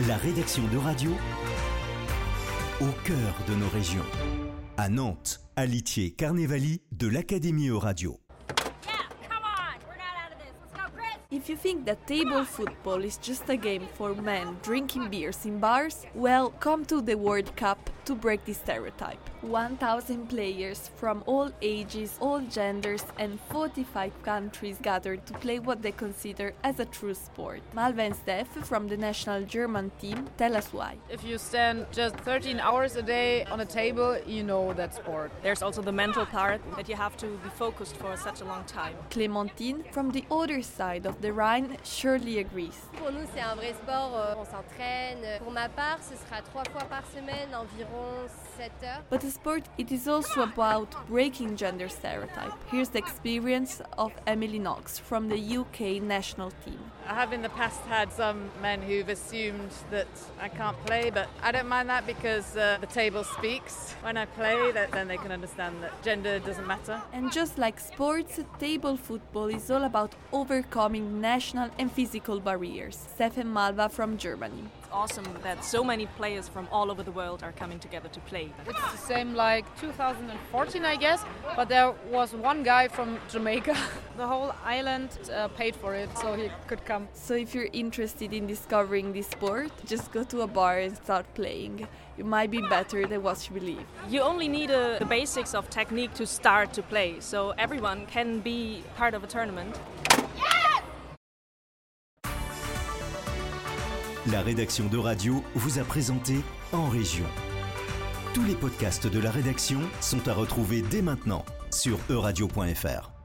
La rédaction de radio au cœur de nos régions. À Nantes, à Litier, Carnevali, de l'Académie Euradio. If you think that table football is just a game for men drinking beers in bars, well, come to the World Cup to break this stereotype. 1,000 players from all ages, all genders, and 45 countries gathered to play what they consider as a true sport. Malva and Steph from the national German team tell us why. If you stand just 13 hours a day on a table, you know that sport. There's also the mental part that you have to be focused for such a long time. Clémentine from the other side of the Rhine surely agrees. Pour nous, c'est un vrai sport. euh, On s'entraîne. Pour ma part, ce sera trois fois par semaine, environ 7 heures. But the sport, it is also about breaking gender stereotype. Here's the experience of Emily Knox from the UK national team. I have in the past had some men who've assumed that I can't play, but I don't mind that because uh, the table speaks. When I play, that, then they can understand that gender doesn't matter. And just like sports, table football is all about overcoming national and physical barriers. Stefan Malva from Germany. It's awesome that so many players from all over the world are coming together to play. It's the same like 2014, I guess, but there was one guy from Jamaica. the whole island uh, paid for it, so he could come. So if you're interested in discovering this sport, just go to a bar and start playing. You might be better than what you believe. You only need uh, the basics of technique to start to play, so everyone can be part of a tournament. La rédaction de radio vous a présenté En Région. Tous les podcasts de la rédaction sont à retrouver dès maintenant sur euradio.fr.